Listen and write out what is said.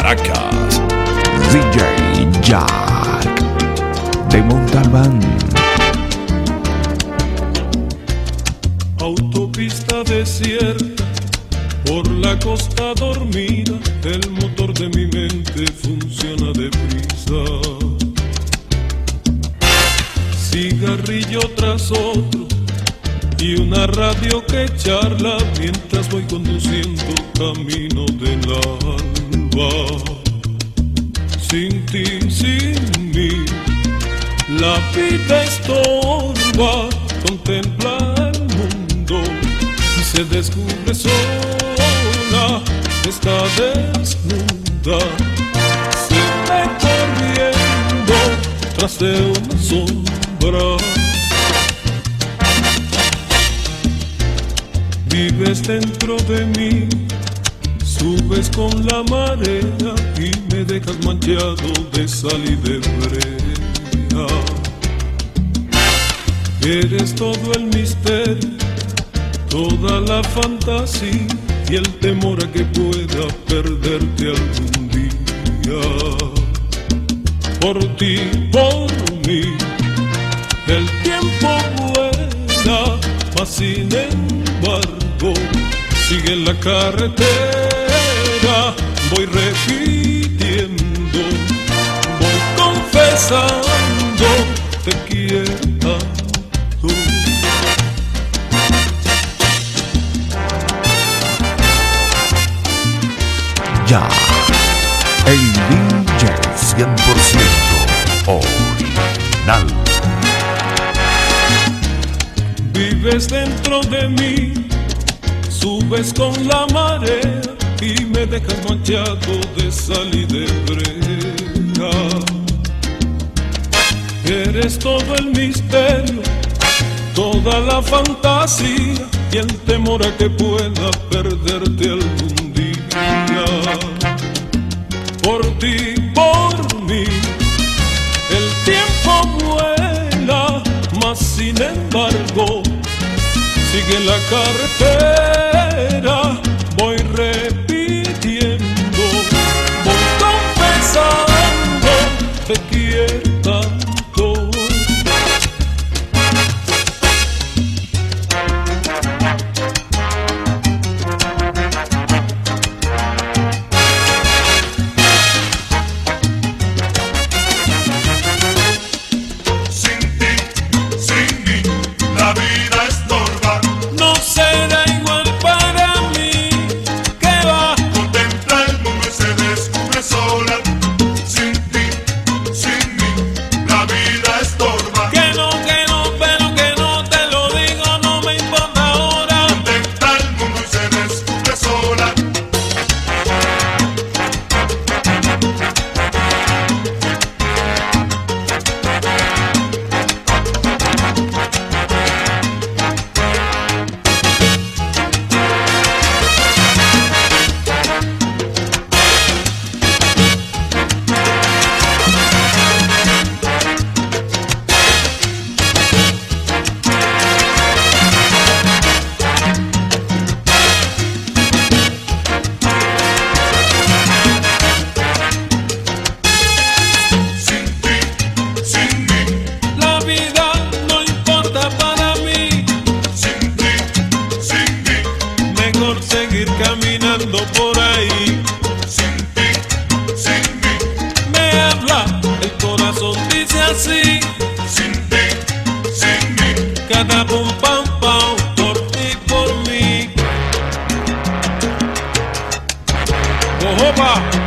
Caracas. DJ Jack de Montalbán. Autopista desierta, por la costa dormida, el motor de mi mente funciona deprisa. Cigarrillo tras otro y una radio que charla mientras voy conduciendo camino del Sin ti, sin mí, la vida estorba, contempla el mundo y se descubre sola, está desnuda, se corriendo tras de una sombra. Vives dentro de mí, subes con la marea y me dejas manchado de sal y de brea. Eres todo el misterio, toda la fantasía y el temor a que pueda perderte algún día. Por ti, por mí, el tiempo vuela, mas sin embargo, sigue la carretera, voy repitiendo, voy confesando, te quiero. Jack, el DJ 100% original. Vives dentro de mí, subes con la marea y me dejas manchado de sal y de brea. Eres todo el misterio, toda la fantasía y el temor a que pueda perderte algún día. Por ti, por mí, el tiempo vuela, mas sin embargo, sigue la carretera, dice así, sin ti, sin mí. cada pum pam pam, por ti, por mí. Ojopa.